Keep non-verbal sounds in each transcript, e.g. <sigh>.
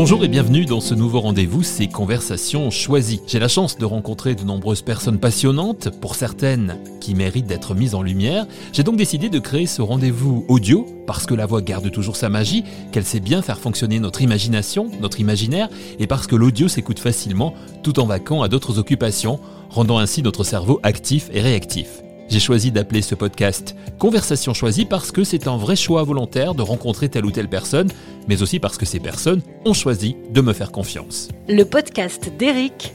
Bonjour et bienvenue dans ce nouveau rendez-vous, c'est Conversations choisies. J'ai la chance de rencontrer de nombreuses personnes passionnantes, pour certaines qui méritent d'être mises en lumière. J'ai donc décidé de créer ce rendez-vous audio, parce que la voix garde toujours sa magie, qu'elle sait bien faire fonctionner notre imagination, notre imaginaire, et parce que l'audio s'écoute facilement tout en vaquant à d'autres occupations, rendant ainsi notre cerveau actif et réactif. J'ai choisi d'appeler ce podcast Conversation choisie parce que c'est un vrai choix volontaire de rencontrer telle ou telle personne, mais aussi parce que ces personnes ont choisi de me faire confiance. Le podcast d'Eric,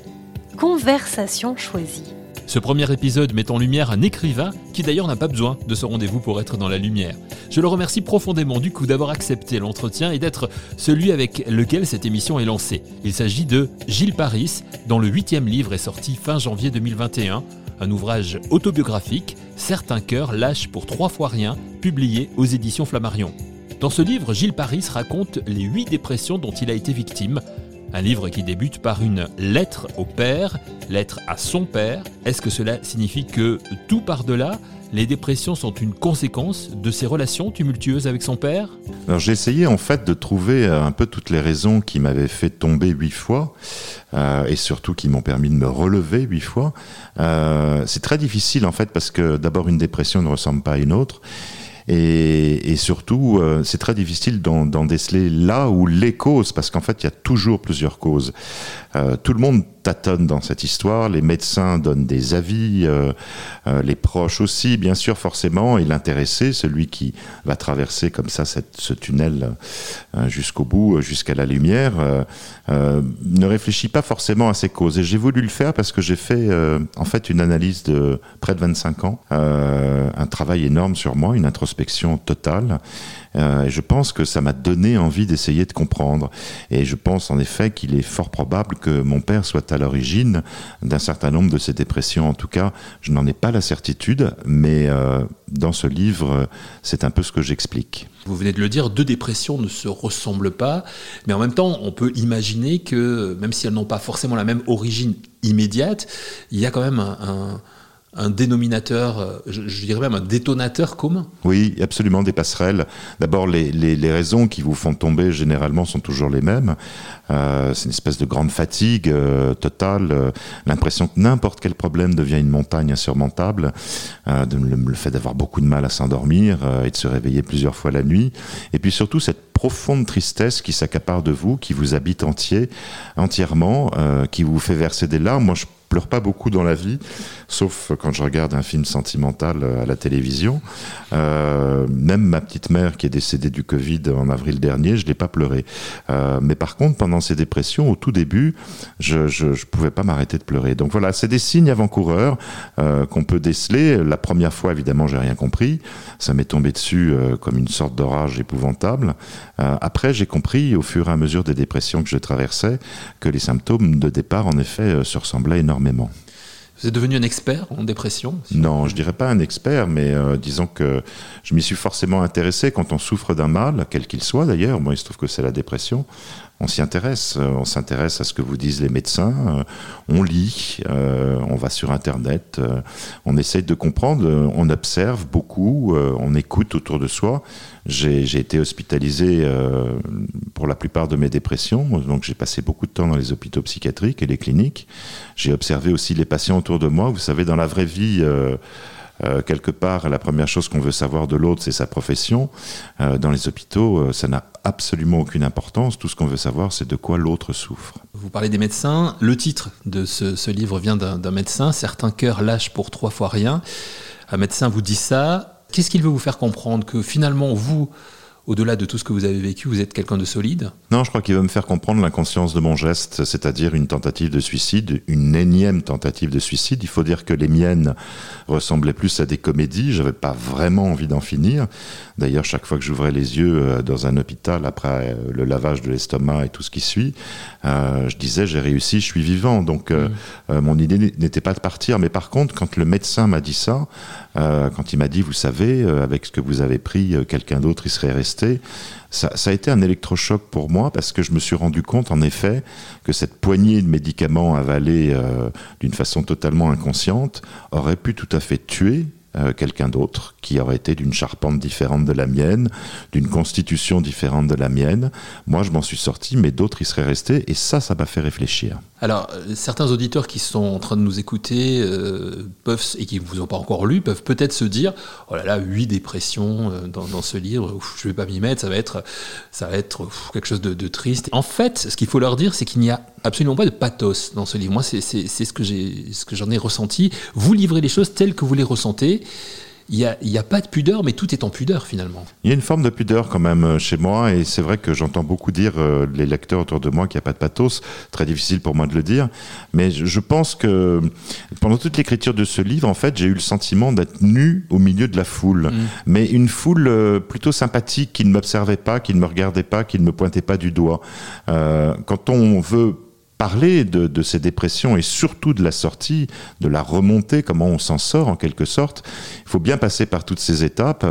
Conversation choisie. Ce premier épisode met en lumière un écrivain qui d'ailleurs n'a pas besoin de ce rendez-vous pour être dans la lumière. Je le remercie profondément du coup d'avoir accepté l'entretien et d'être celui avec lequel cette émission est lancée. Il s'agit de Gilles Paris, dont le huitième livre est sorti fin janvier 2021 un ouvrage autobiographique, Certains cœurs lâchent pour trois fois rien, publié aux éditions Flammarion. Dans ce livre, Gilles Paris raconte les huit dépressions dont il a été victime. Un livre qui débute par une lettre au père, lettre à son père. Est-ce que cela signifie que tout par-delà les dépressions sont une conséquence de ses relations tumultueuses avec son père? Alors j'ai essayé en fait de trouver euh, un peu toutes les raisons qui m'avaient fait tomber huit fois euh, et surtout qui m'ont permis de me relever huit fois. Euh, c'est très difficile en fait parce que d'abord une dépression ne ressemble pas à une autre. Et, surtout, c'est très difficile d'en déceler là où les causes, parce qu'en fait, il y a toujours plusieurs causes. Tout le monde tâtonne dans cette histoire. Les médecins donnent des avis, euh, euh, les proches aussi, bien sûr, forcément, et l'intéressé, celui qui va traverser comme ça ce tunnel euh, jusqu'au bout, jusqu'à la lumière, ne réfléchit pas forcément à ses causes. Et j'ai voulu le faire parce que j'ai fait en fait une analyse de près de 25 ans, un travail énorme sur moi, une introspection totale. Euh, je pense que ça m'a donné envie d'essayer de comprendre. Et je pense en effet qu'il est fort probable que mon père soit à l'origine d'un certain nombre de ces dépressions. En tout cas, je n'en ai pas la certitude, mais euh, dans ce livre, c'est un peu ce que j'explique. Vous venez de le dire, deux dépressions ne se ressemblent pas, mais en même temps, on peut imaginer que, même si elles n'ont pas forcément la même origine immédiate, il y a quand même un, un un dénominateur, euh, je, dirais même un détonateur commun Oui, absolument, des passerelles. D'abord, les, les, raisons qui vous font tomber généralement sont toujours les mêmes. Euh, c'est une espèce de grande fatigue euh, totale, l'impression que n'importe quel problème devient une montagne insurmontable, le, le, fait d'avoir beaucoup de mal à s'endormir et de se réveiller plusieurs fois la nuit. Et puis surtout cette profonde tristesse qui s'accapare de vous, qui vous habite entier, entièrement, qui vous fait verser des larmes. Moi, je pleure pas beaucoup dans la vie, sauf quand je regarde un film sentimental euh, à la télévision. Euh, même ma petite mère qui est décédée du Covid en avril dernier, je l'ai pas pleuré. Euh, mais par contre, pendant ces dépressions, au tout début, je je, je pouvais pas m'arrêter de pleurer. Donc voilà, c'est des signes avant-coureurs qu'on peut déceler. La première fois, évidemment, j'ai rien compris. Ça m'est tombé dessus comme une sorte d'orage épouvantable. Après, j'ai compris au fur et à mesure des dépressions que je traversais que les symptômes de départ, en effet, se ressemblaient énormément énormément. Vous êtes devenu un expert en dépression si Non, je dirais pas un expert, mais euh, disons que je m'y suis forcément intéressé quand on souffre d'un mal, quel qu'il soit d'ailleurs. Moi, il se trouve que c'est la dépression. On s'y intéresse, euh, on s'intéresse à ce que vous disent les médecins, euh, on lit, euh, on va sur Internet, on essaye de comprendre, on observe beaucoup, on écoute autour de soi. J'ai été hospitalisé pour la plupart de mes dépressions, donc j'ai passé beaucoup de temps dans les hôpitaux psychiatriques et les cliniques. J'ai observé aussi les patients autour de moi. Vous savez, dans la vraie vie, euh, quelque part, la première chose qu'on veut savoir de l'autre, c'est sa profession. Euh, dans les hôpitaux, euh, ça n'a absolument aucune importance. Tout ce qu'on veut savoir, c'est de quoi l'autre souffre. Vous parlez des médecins. Le titre de ce, ce livre vient d'un médecin. Certains cœurs lâchent pour trois fois rien. Un médecin vous dit ça. Qu'est-ce qu'il veut vous faire comprendre? Que finalement, vous, au-delà de tout ce que vous avez vécu, vous êtes quelqu'un de solide? Non, je crois qu'il veut me faire comprendre l'inconscience de mon geste, c'est-à-dire une tentative de suicide, une énième tentative de suicide. Il faut dire que les miennes ressemblaient plus à des comédies, j'avais pas vraiment envie d'en finir. D'ailleurs, chaque fois que j'ouvrais les yeux euh, dans un hôpital, après euh, le lavage de l'estomac et tout ce qui suit, euh, je disais j'ai réussi, je suis vivant. Donc mmh. euh, mon idée n'était pas de partir, mais par contre, quand le médecin m'a dit ça, euh, quand il m'a dit, vous savez, euh, avec ce que vous avez pris, euh, quelqu'un d'autre, il serait resté. Ça, ça, a été un électrochoc pour moi parce que je me suis rendu compte, en effet, que cette poignée de médicaments avalés euh, d'une façon totalement inconsciente aurait pu tout à fait tuer euh, quelqu'un d'autre qui aurait été d'une charpente différente de la mienne, d'une constitution différente de la mienne. Moi, je m'en suis sorti, mais d'autres y seraient restés, et ça, ça m'a fait réfléchir. Alors, euh, certains auditeurs qui sont en train de nous écouter euh, peuvent, et qui ne vous ont pas encore lu peuvent peut-être se dire Oh là là, huit dépressions dans, ce livre, je ne vais pas m'y mettre, ça va être, ça va être quelque chose de, de triste. En fait, ce qu'il faut leur dire, c'est qu'il n'y a absolument pas de pathos dans ce livre. Moi, c'est ce que j'en ai, ressenti. Vous livrez les choses telles que vous les ressentez il n'y a, pas de pudeur, mais tout est en pudeur finalement. Il y a une forme de pudeur quand même euh, chez moi, et c'est vrai que j'entends beaucoup dire, euh, les lecteurs autour de moi, qu'il n'y a pas de pathos. Très difficile pour moi de le dire. Mais je, pense que pendant toute l'écriture de ce livre, en fait, j'ai eu le sentiment d'être nu au milieu de la foule. Mm. Mais une foule euh, plutôt sympathique qui ne m'observait pas, qui ne me regardait pas, qui ne me pointait pas du doigt. quand on veut parler de, ces dépressions et surtout de la sortie, de la remontée, comment on s'en sort en quelque sorte. Il faut bien passer par toutes ces étapes.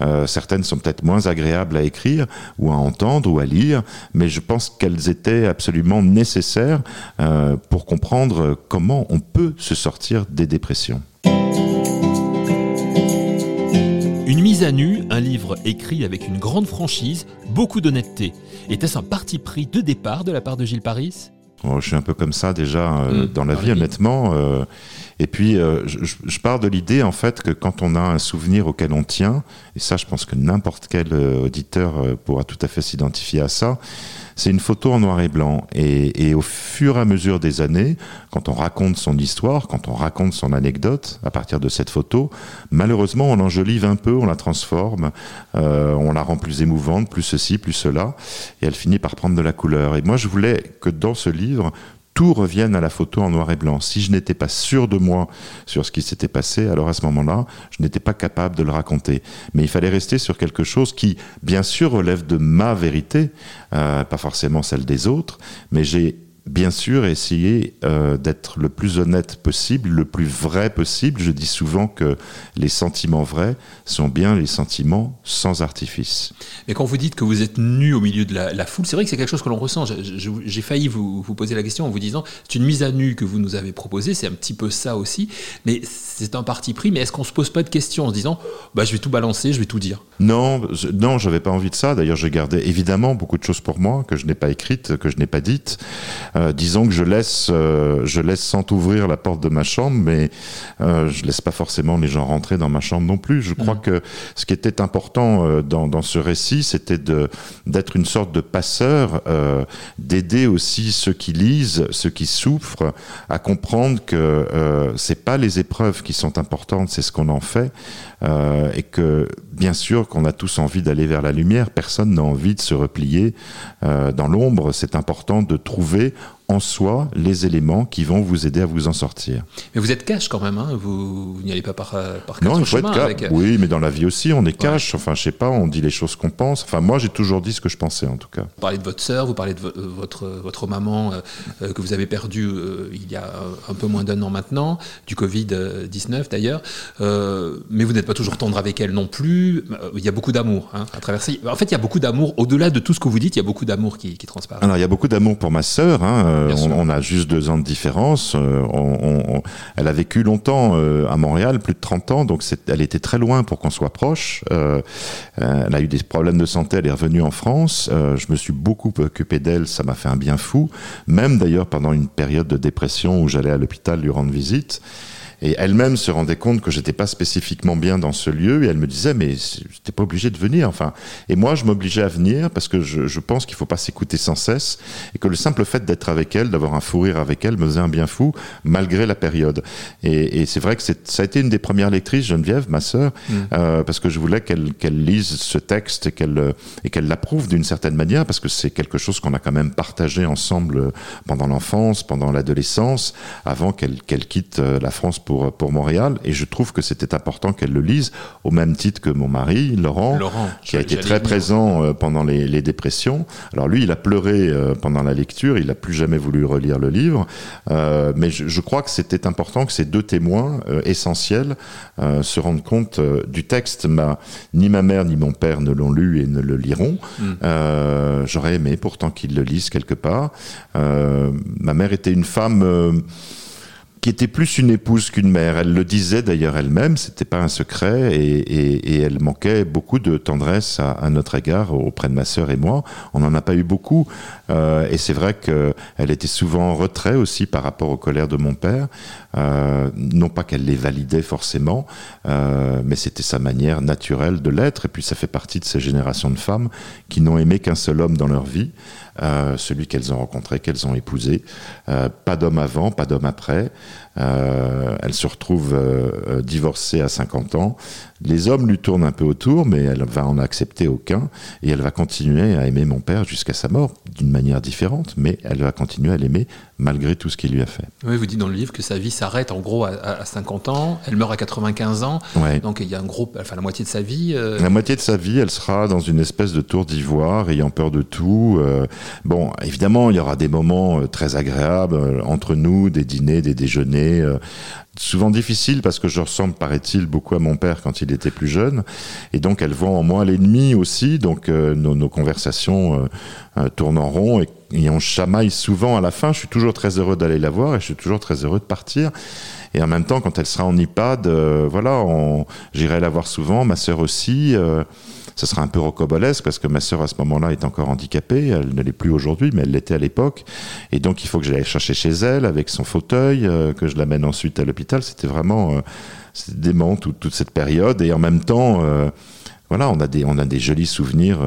Euh, certaines sont peut-être moins agréables à écrire ou à entendre ou à lire, mais je pense qu'elles étaient absolument nécessaires euh, pour comprendre comment on peut se sortir des dépressions. Une mise à nu, un livre écrit avec une grande franchise, beaucoup d'honnêteté. Était-ce un parti pris de départ de la part de Gilles Paris? Oh, je suis un peu comme ça déjà euh, mm. dans la vie, honnêtement. Euh, et puis, euh, je, pars de l'idée, en fait, que quand on a un souvenir auquel on tient, et ça, je pense que n'importe quel auditeur pourra tout à fait s'identifier à ça, c'est une photo en noir et blanc. Et, au fur et à mesure des années, quand on raconte son histoire, quand on raconte son anecdote à partir de cette photo, malheureusement, on l'enjolive un peu, on la transforme, euh, on la rend plus émouvante, plus ceci, plus cela, et elle finit par prendre de la couleur. Et moi, je voulais que dans ce livre, tout revienne à la photo en noir et blanc. Si je n'étais pas sûr de moi sur ce qui s'était passé, alors à ce moment-là, je n'étais pas capable de le raconter. Mais il fallait rester sur quelque chose qui, bien sûr, relève de ma vérité, euh, pas forcément celle des autres, mais j'ai bien sûr essayer euh, d'être le plus honnête possible, le plus vrai possible. Je dis souvent que les sentiments vrais sont bien les sentiments sans artifice. Mais quand vous dites que vous êtes nu au milieu de la, foule, c'est vrai que c'est quelque chose que l'on ressent. J'ai failli vous, vous, poser la question en vous disant, c'est une mise à nu que vous nous avez proposée, c'est un petit peu ça aussi, mais c'est un parti pris, mais est-ce qu'on se pose pas de questions en se disant, bah, je vais tout balancer, je vais tout dire? Non, je, non, j'avais pas envie de ça. D'ailleurs, j'ai gardé évidemment beaucoup de choses pour moi que je n'ai pas écrites, que je n'ai pas dites. Euh, disons que je laisse, euh, je laisse sans ouvrir la porte de ma chambre, mais euh, je laisse pas forcément les gens rentrer dans ma chambre non plus. Je crois mm. que ce qui était important euh, dans, dans, ce récit, c'était de d'être une sorte de passeur, d'aider aussi ceux qui lisent, ceux qui souffrent, à comprendre que c'est pas les épreuves qui sont importantes, c'est ce qu'on en fait, et que bien sûr qu'on a tous envie d'aller vers la lumière. Personne n'a envie de se replier dans l'ombre. C'est important de trouver en soi les éléments qui vont vous aider à vous en sortir. Mais vous êtes cash quand même, hein vous, n'y allez pas par, par Non, il faut être cash. Euh, oui, mais dans la vie aussi, on est cash. Enfin, je sais pas, on dit les choses qu'on pense. Enfin, moi, j'ai toujours dit ce que je pensais, en tout cas. Vous parlez de votre sœur, vous parlez de euh, votre, votre maman euh, que vous avez perdue il y a un peu moins d'un an maintenant, du Covid-19 d'ailleurs. mais vous n'êtes pas toujours tendre avec elle non plus. Il y a beaucoup d'amour hein, à traverser. En fait, il y a beaucoup d'amour. Au-delà de tout ce que vous dites, il y a beaucoup d'amour qui, qui transparaît. Alors, il y a beaucoup d'amour pour ma sœur. Hein, euh, on, a juste deux ans de différence. Euh, elle a vécu longtemps euh, à Montréal, plus de 30 ans, donc elle était très loin pour qu'on soit proche. elle a eu des problèmes de santé, elle est revenue en France. je me suis beaucoup occupé d'elle, ça m'a fait un bien fou. Même d'ailleurs pendant une période de dépression où j'allais à l'hôpital lui rendre visite. Et elle-même se rendait compte que j'étais pas spécifiquement bien dans ce lieu et elle me disait mais t'es pas obligé de venir. Enfin, et moi je m'obligeais à venir parce que je, je pense qu'il faut pas s'écouter sans cesse et que le simple fait d'être avec elle, d'avoir un fou rire avec elle, me faisait un bien fou malgré la période. Et, et c'est vrai que ça a été une des premières lectrices, Geneviève, ma sœur, mm. euh, parce que je voulais qu'elle lise ce texte et qu'elle et qu'elle l'approuve d'une certaine manière parce que c'est quelque chose qu'on a quand même partagé ensemble pendant l'enfance, pendant l'adolescence, avant qu'elle qu'elle quitte euh, la France pour, pour Montréal et je trouve que c'était important qu'elle le lise au même titre que mon mari, Laurent, qui a été très présent euh, pendant les, les, dépressions. Alors lui, il a pleuré euh, pendant la lecture, il n'a plus jamais voulu relire le livre, euh, mais je, je, crois que c'était important que ces deux témoins essentiels se rendent compte du texte. Ma, ni ma mère ni mon père ne l'ont lu et ne le liront. Mm. J'aurais aimé pourtant qu'ils le lisent quelque part. ma mère était une femme qui était plus une épouse qu'une mère. Elle le disait d'ailleurs elle-même, c'était pas un secret, et, elle manquait beaucoup de tendresse à, à, notre égard auprès de ma sœur et moi. On n'en a pas eu beaucoup, euh, et c'est vrai qu'elle était souvent en retrait aussi par rapport aux colères de mon père. Euh, non pas qu'elle les validait forcément, euh, mais c'était sa manière naturelle de l'être. Et puis ça fait partie de ces générations de femmes qui n'ont aimé qu'un seul homme dans leur vie. Euh, celui qu'elles ont rencontré, qu'elles ont épousé. Euh, pas d'homme avant, pas d'homme après. Euh, elle se retrouve euh, divorcée à 50 ans. Les hommes lui tournent un peu autour, mais elle va en accepter aucun. Et elle va continuer à aimer mon père jusqu'à sa mort, d'une manière différente, mais elle va continuer à l'aimer malgré tout ce qu'il lui a fait. Oui, vous dites dans le livre que sa vie s'arrête en gros à, à, 50 ans, elle meurt à 95 ans, ouais. donc il y a un gros, enfin la moitié de sa vie. Euh... La moitié de sa vie, elle sera dans une espèce de tour d'ivoire, ayant peur de tout. Euh, bon, évidemment, il y aura des moments euh, très agréables euh, entre nous, des dîners, des déjeuners, euh, souvent difficile parce que je ressemble, paraît-il, beaucoup à mon père quand il était plus jeune. Et donc, elle voit en moi l'ennemi aussi. Donc, euh, nos, conversations euh, tournent en rond et, et, on chamaille souvent à la fin. Je suis toujours très heureux d'aller la voir et je suis toujours très heureux de partir. Et en même temps, quand elle sera en iPad, voilà, j'irai la voir souvent, ma sœur aussi ce sera un peu rocobolesque parce que ma sœur à ce moment-là est encore handicapée, elle ne l'est plus aujourd'hui, mais elle l'était à l'époque. Et donc il faut que j'aille chercher chez elle avec son fauteuil, euh, que je l'amène ensuite à l'hôpital. C'était vraiment euh, dément toute, cette période. Et en même temps, euh, voilà, on a des, on a des jolis souvenirs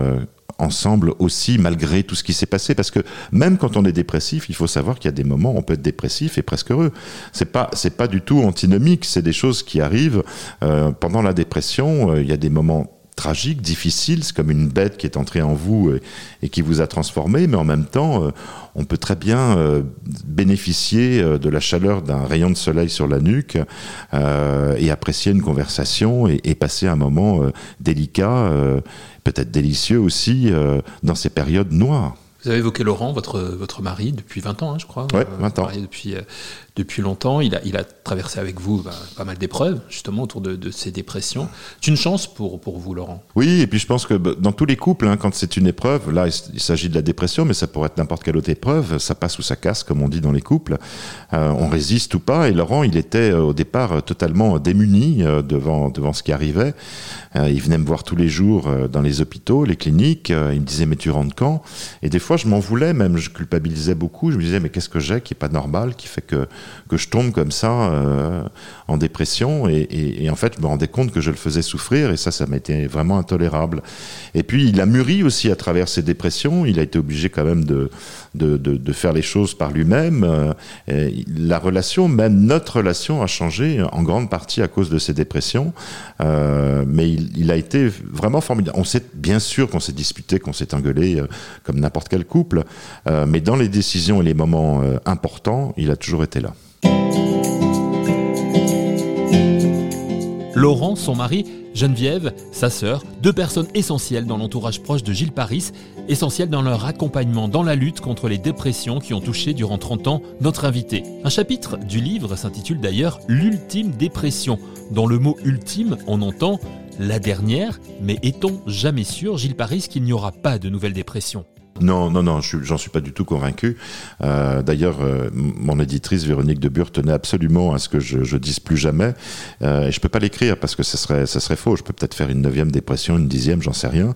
ensemble aussi malgré tout ce qui s'est passé. Parce que même quand on est dépressif il faut savoir qu'il y a des moments où on peut être dépressif et presque heureux. C'est pas c'est pas du tout antinomique. C'est des choses qui arrivent euh, pendant la dépression. Euh, il y a des moments tragique, difficile, c'est comme une bête qui est entrée en vous et, et, qui vous a transformé, mais en même temps, euh, on peut très bien euh, bénéficier euh, de la chaleur d'un rayon de soleil sur la nuque euh, et apprécier une conversation et, et passer un moment euh, délicat, peut-être délicieux aussi, dans ces périodes noires. Vous avez évoqué Laurent, votre, votre mari, depuis 20 ans, hein, je crois. Oui, 20 ans. Marié depuis, depuis longtemps. Il a, traversé avec vous bah, pas mal d'épreuves, justement, autour de, de ces dépressions. C'est une chance pour, vous, Laurent Oui, et puis je pense que dans tous les couples, hein, quand c'est une épreuve, là, il, s'agit de la dépression, mais ça pourrait être n'importe quelle autre épreuve. Ça passe ou ça casse, comme on dit dans les couples. Euh, on résiste ou pas. Et Laurent, il était euh, au départ totalement démuni euh, devant, ce qui arrivait. Euh, il venait me voir tous les jours euh, dans les hôpitaux, les cliniques. Euh, il me disait, mais tu rentres quand? Et des fois, je m'en voulais, même, je culpabilisais beaucoup. Je me disais, mais qu'est-ce que j'ai qui est pas normal, qui fait que, que je tombe comme ça euh, en dépression et, et, et, en fait, je me rendais compte que je le faisais souffrir et ça, ça m'était vraiment intolérable. Et puis, il a mûri aussi à travers ses dépressions. Il a été obligé quand même de, de, de, faire les choses par lui-même. Euh, la relation, même notre relation, a changé en grande partie à cause de ses dépressions. Euh, mais il, a été vraiment formidable. On sait bien sûr qu'on s'est disputé, qu'on s'est engueulé, euh, comme n'importe quel couple. Mais dans les décisions et les moments importants, il a toujours été là. Laurent, son mari, Geneviève, sa sœur, deux personnes essentielles dans l'entourage proche de Gilles Paris, essentielles dans leur accompagnement dans la lutte contre les dépressions qui ont touché durant 30 ans notre invité. Un chapitre du livre s'intitule d'ailleurs L'ultime dépression. Dans le mot ultime, on entend la dernière, mais est-on jamais sûr, Gilles Paris, qu'il n'y aura pas de nouvelle dépression non, non, non, j'en suis pas du tout convaincu. Euh, D'ailleurs, euh, mon éditrice Véronique de Bure tenait absolument à ce que je, je dise plus jamais. Euh, et je peux pas l'écrire parce que ça serait, ça serait faux. Je peux peut-être faire une neuvième dépression, une dixième, j'en sais rien.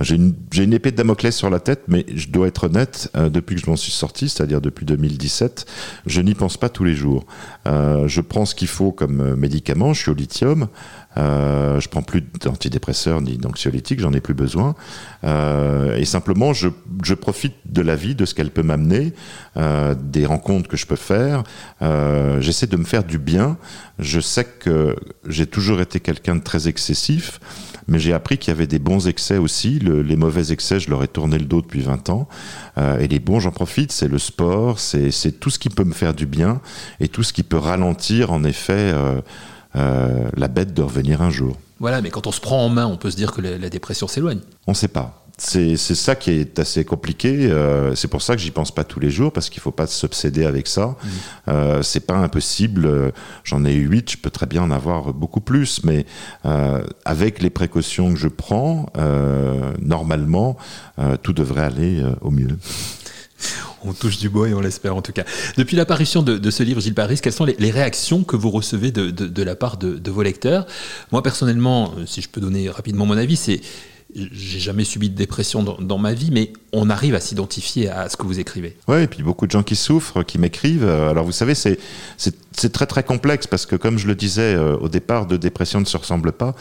J'ai une, une, épée de Damoclès sur la tête, mais je dois être honnête. Euh, depuis que je m'en suis sorti, c'est-à-dire depuis 2017, je n'y pense pas tous les jours. Euh, je prends ce qu'il faut comme médicament. Je suis au lithium. Euh, je prends plus d'antidépresseurs ni d'anxiolytiques, j'en ai plus besoin. Euh, et simplement, je, profite de la vie, de ce qu'elle peut m'amener, euh, des rencontres que je peux faire. Euh, j'essaie de me faire du bien. Je sais que j'ai toujours été quelqu'un de très excessif, mais j'ai appris qu'il y avait des bons excès aussi. Le, les mauvais excès, je leur ai tourné le dos depuis 20 ans. Et les bons, j'en profite. C'est le sport, c'est tout ce qui peut me faire du bien et tout ce qui peut ralentir, en effet. Euh, la bête de revenir un jour. Voilà, mais quand on se prend en main, on peut se dire que la, la dépression s'éloigne. On ne sait pas. C'est ça qui est assez compliqué. Euh, c'est pour ça que j'y pense pas tous les jours parce qu'il faut pas s'obséder avec ça. Mmh. Euh, c'est pas impossible. J'en ai eu huit, je peux très bien en avoir beaucoup plus, mais euh, avec les précautions que je prends, euh, normalement, euh, tout devrait aller au mieux. <laughs> On touche du bois et on l'espère en tout cas. Depuis l'apparition de, ce livre, Gilles Paris, quelles sont les, réactions que vous recevez de, la part de, vos lecteurs? Moi personnellement, euh, si je peux donner rapidement mon avis, c'est j'ai jamais subi de dépression dans, ma vie, mais on arrive à s'identifier à ce que vous écrivez. Oui, et puis beaucoup de gens qui souffrent, qui m'écrivent. Alors vous savez, c'est très très complexe parce que comme je le disais euh, au départ, deux dépressions ne se ressemblent pas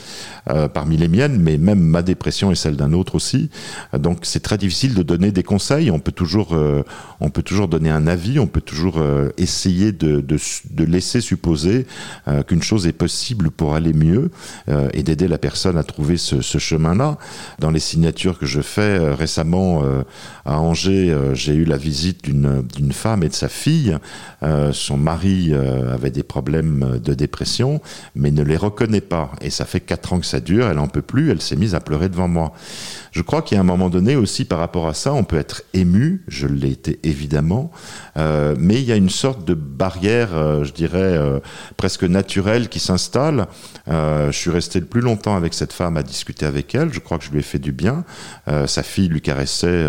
euh, parmi les miennes, mais même ma dépression et celle d'un autre aussi. donc c'est très difficile de donner des conseils. On peut toujours, euh, on peut toujours donner un avis, on peut toujours essayer de, de, laisser supposer qu'une chose est possible pour aller mieux et d'aider la personne à trouver ce chemin-là. Dans les signatures que je fais récemment à Angers, j'ai eu la visite d'une femme et de sa fille. son mari avait des problèmes de dépression, mais ne les reconnaît pas. Et ça fait quatre ans que ça dure, elle en peut plus, elle s'est mise à pleurer devant moi. Je crois qu'il y a un moment donné aussi par rapport à ça, on peut être ému, je l'ai été évidemment, euh, mais il y a une sorte de barrière, euh, je dirais, euh, presque naturelle qui s'installe. je suis resté le plus longtemps avec cette femme à discuter avec elle, je crois que je lui ai fait du bien. sa fille lui caressait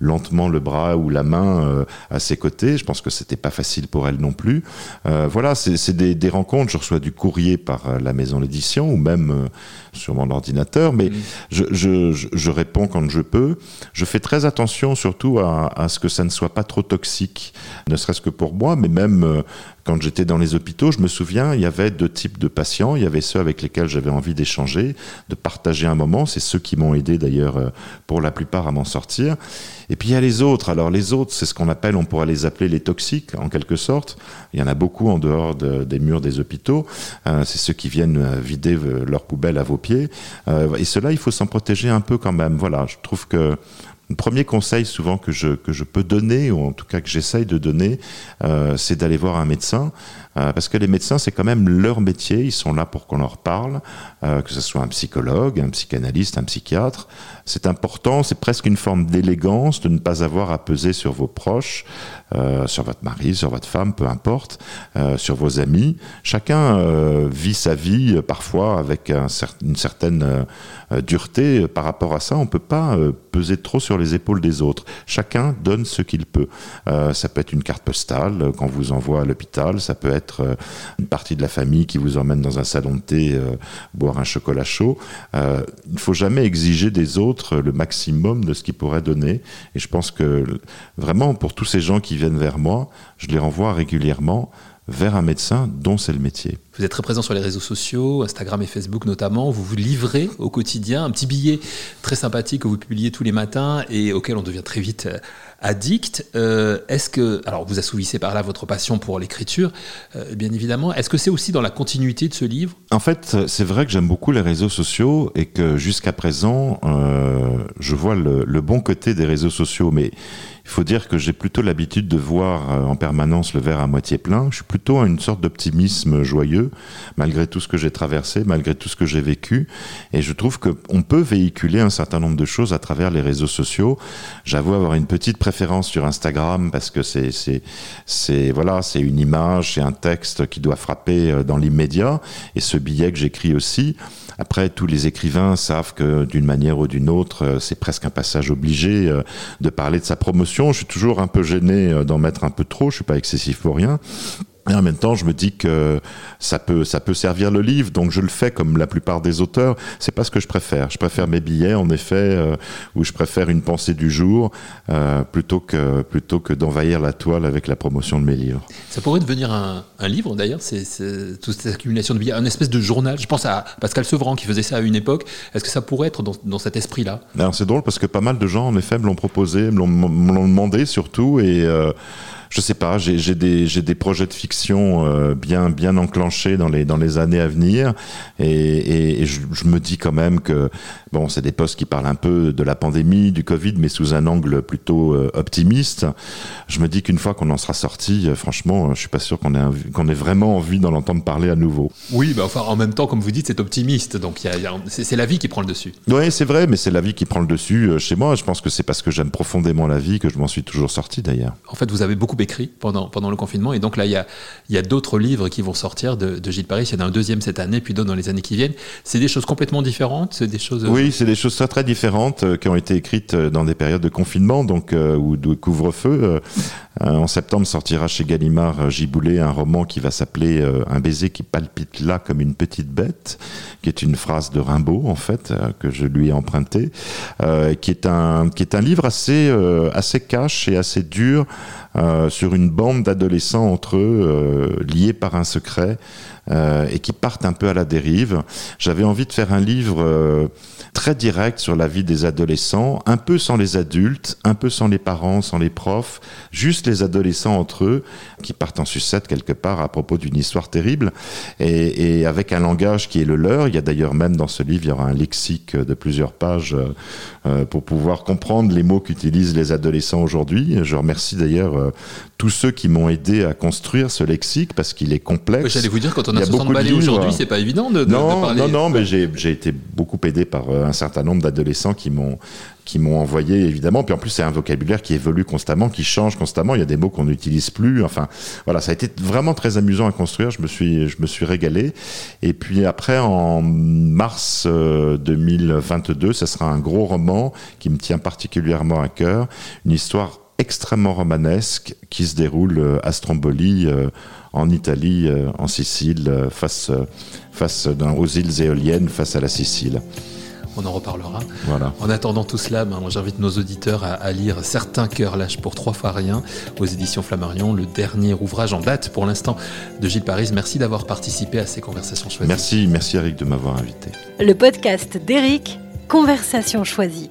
lentement le bras ou la main à ses côtés, je pense que c'était pas facile pour elle non plus. voilà, c'est des, des, rencontres, je reçois du courrier par la maison d'édition ou même sur mon ordinateur, mais je, je, je, réponds quand je peux. Je fais très attention surtout à, à, ce que ça ne soit pas trop toxique, ne serait-ce que pour moi, mais même euh, quand j'étais dans les hôpitaux, je me souviens, il y avait deux types de patients. Il y avait ceux avec lesquels j'avais envie d'échanger, de partager un moment. C'est ceux qui m'ont aidé d'ailleurs euh, pour la plupart à m'en sortir. Et puis il y a les autres. Alors les autres, c'est ce qu'on appelle, on pourrait les appeler les toxiques en quelque sorte. Il y en a beaucoup en dehors des murs des hôpitaux. Euh, c'est ceux qui viennent euh, vider leurs poubelles à vos pieds. et cela, il faut s'en protéger un peu quand même. Voilà, je trouve que le premier conseil souvent que je, que je peux donner, ou en tout cas que j'essaye de donner, euh, c'est d'aller voir un médecin, euh, parce que les médecins, c'est quand même leur métier, ils sont là pour qu'on leur parle, euh, que ce soit un psychologue, un psychanalyste, un psychiatre. C'est important, c'est presque une forme d'élégance de ne pas avoir à peser sur vos proches, euh, sur votre mari, sur votre femme, peu importe, sur vos amis. Chacun vit sa vie parfois avec un une certaine dureté par rapport à ça. On peut pas peser trop sur les épaules des autres. Chacun donne ce qu'il peut. ça peut être une carte postale qu'on vous envoie à l'hôpital, ça peut être une partie de la famille qui vous emmène dans un salon de thé boire un chocolat chaud. il ne faut jamais exiger des autres le maximum de ce qu'ils pourraient donner. Et je pense que vraiment pour tous ces gens qui viennent vers moi, je les renvoie régulièrement vers un médecin dont c'est le métier. Vous êtes très présent sur les réseaux sociaux, Instagram et Facebook notamment. Vous vous livrez au quotidien un petit billet très sympathique que vous publiez tous les matins et auquel on devient très vite euh, addict. Euh, est-ce que, alors vous assouvissez par là votre passion pour l'écriture, euh, bien évidemment. Est-ce que c'est aussi dans la continuité de ce livre? En fait, c'est vrai que j'aime beaucoup les réseaux sociaux et que jusqu'à présent, je vois le, le, bon côté des réseaux sociaux, mais il faut dire que j'ai plutôt l'habitude de voir en permanence le verre à moitié plein. Je suis plutôt à une sorte d'optimisme joyeux, malgré tout ce que j'ai traversé, malgré tout ce que j'ai vécu. Et je trouve qu'on peut véhiculer un certain nombre de choses à travers les réseaux sociaux. J'avoue avoir une petite préférence sur Instagram parce que c'est, voilà, c'est une image, c'est un texte qui doit frapper euh, dans l'immédiat. Et ce billet que j'écris aussi, après, tous les écrivains savent que d'une manière ou d'une autre, euh, c'est presque un passage obligé euh, de parler de sa promotion. Je suis toujours un peu gêné d'en mettre un peu trop. Je suis pas excessif pour rien. Et en même temps, je me dis que ça peut, ça peut servir le livre, donc je le fais comme la plupart des auteurs. C'est pas ce que je préfère. Je préfère mes billets, en effet, euh, où je préfère une pensée du jour euh, plutôt que plutôt que d'envahir la toile avec la promotion de mes livres. Ça pourrait devenir un, un livre, d'ailleurs, c'est toute cette accumulation de billets, un espèce de journal. Je pense à Pascal Sevran qui faisait ça à une époque. Est-ce que ça pourrait être dans, dans cet esprit-là? C'est drôle parce que pas mal de gens, en effet, me l'ont proposé, me l'ont demandé surtout, et euh, je sais pas, j'ai des, des projets de fiction euh, bien, bien enclenchés dans les, dans les années à venir. Et, et, je, je, me dis quand même que, bon, c'est des postes qui parlent un peu de la pandémie, du Covid, mais sous un angle plutôt euh, optimiste. Je me dis qu'une fois qu'on en sera sorti, euh, franchement, je suis pas sûr qu'on ait, qu'on ait vraiment envie d'en entendre parler à nouveau. Oui, bah, enfin, en même temps, comme vous dites, c'est optimiste. Donc, c'est la vie qui prend le dessus. Oui, c'est vrai, mais c'est la vie qui prend le dessus chez moi. Je pense que c'est parce que j'aime profondément la vie que je m'en suis toujours sorti d'ailleurs. En fait, vous avez beaucoup écrit pendant, le confinement. Et donc là, il y a, d'autres livres qui vont sortir de, Gilles Paris. Il y en a un deuxième cette année, puis d'autres dans les années qui viennent. C'est des choses complètement différentes C'est des choses. Oui, c'est des choses très, très différentes qui ont été écrites dans des périodes de confinement donc, ou de couvre-feu. En septembre sortira chez Gallimard Giboulet un roman qui va s'appeler Un baiser qui palpite là comme une petite bête, qui est une phrase de Rimbaud, en fait, que je lui ai emprunté, qui, est un, livre assez, assez cash et assez dur euh, sur une bande d'adolescents entre eux, euh, liés par un secret, euh, et qui partent un peu à la dérive. J'avais envie de faire un livre très direct sur la vie des adolescents, un peu sans les adultes, un peu sans les parents, sans les profs, juste les adolescents entre eux, qui partent en sucette quelque part à propos d'une histoire terrible, et, avec un langage qui est le leur. Il y a d'ailleurs même dans ce livre, il y aura un lexique de plusieurs pages pour pouvoir comprendre les mots qu'utilisent les adolescents aujourd'hui. Je remercie d'ailleurs tous ceux qui m'ont aidé à construire ce lexique parce qu'il est complexe. J'allais vous dire, quand on a, a 60 balais aujourd'hui, c'est pas évident de, non, parler. Non, non, mais j'ai été beaucoup aidé par euh, un certain nombre d'adolescents qui m'ont qui m'ont envoyé évidemment. Puis en plus, c'est un vocabulaire qui évolue constamment, qui change constamment. Il y a des mots qu'on n'utilise plus. Enfin, voilà, ça a été vraiment très amusant à construire. Je me suis, je me suis régalé. Et puis après, en mars 2022, euh, ce sera un gros roman qui me tient particulièrement à cœur. Une histoire extrêmement romanesque qui se déroule euh, à Stromboli, euh, en Italie, euh, en Sicile, face, face aux îles éoliennes, face à la Sicile. On en reparlera. Voilà. En attendant tout cela, ben, j'invite nos auditeurs à, lire Certains cœurs lâchent pour trois fois rien aux éditions Flammarion, le dernier ouvrage en date pour l'instant de Gilles Paris. Merci d'avoir participé à ces conversations choisies. Merci, merci Eric de m'avoir invité. Le podcast d'Eric, Conversation choisie.